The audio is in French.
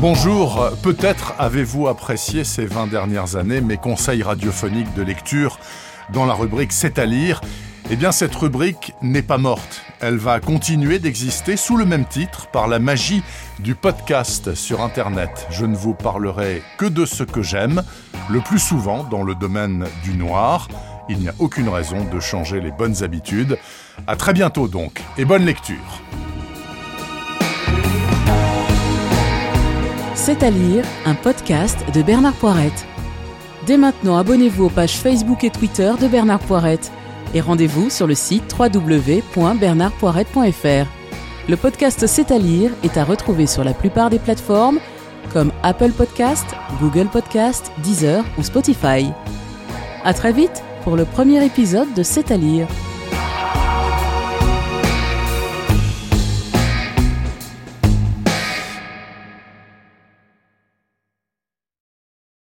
Bonjour, peut-être avez-vous apprécié ces 20 dernières années mes conseils radiophoniques de lecture dans la rubrique C'est à lire. Eh bien cette rubrique n'est pas morte. Elle va continuer d'exister sous le même titre par la magie du podcast sur Internet. Je ne vous parlerai que de ce que j'aime, le plus souvent dans le domaine du noir. Il n'y a aucune raison de changer les bonnes habitudes. À très bientôt donc, et bonne lecture. C'est à lire, un podcast de Bernard Poirette. Dès maintenant, abonnez-vous aux pages Facebook et Twitter de Bernard Poirette et rendez-vous sur le site www.bernardpoirette.fr. Le podcast C'est à lire est à retrouver sur la plupart des plateformes comme Apple Podcast, Google Podcast, Deezer ou Spotify. À très vite pour le premier épisode de C'est à lire.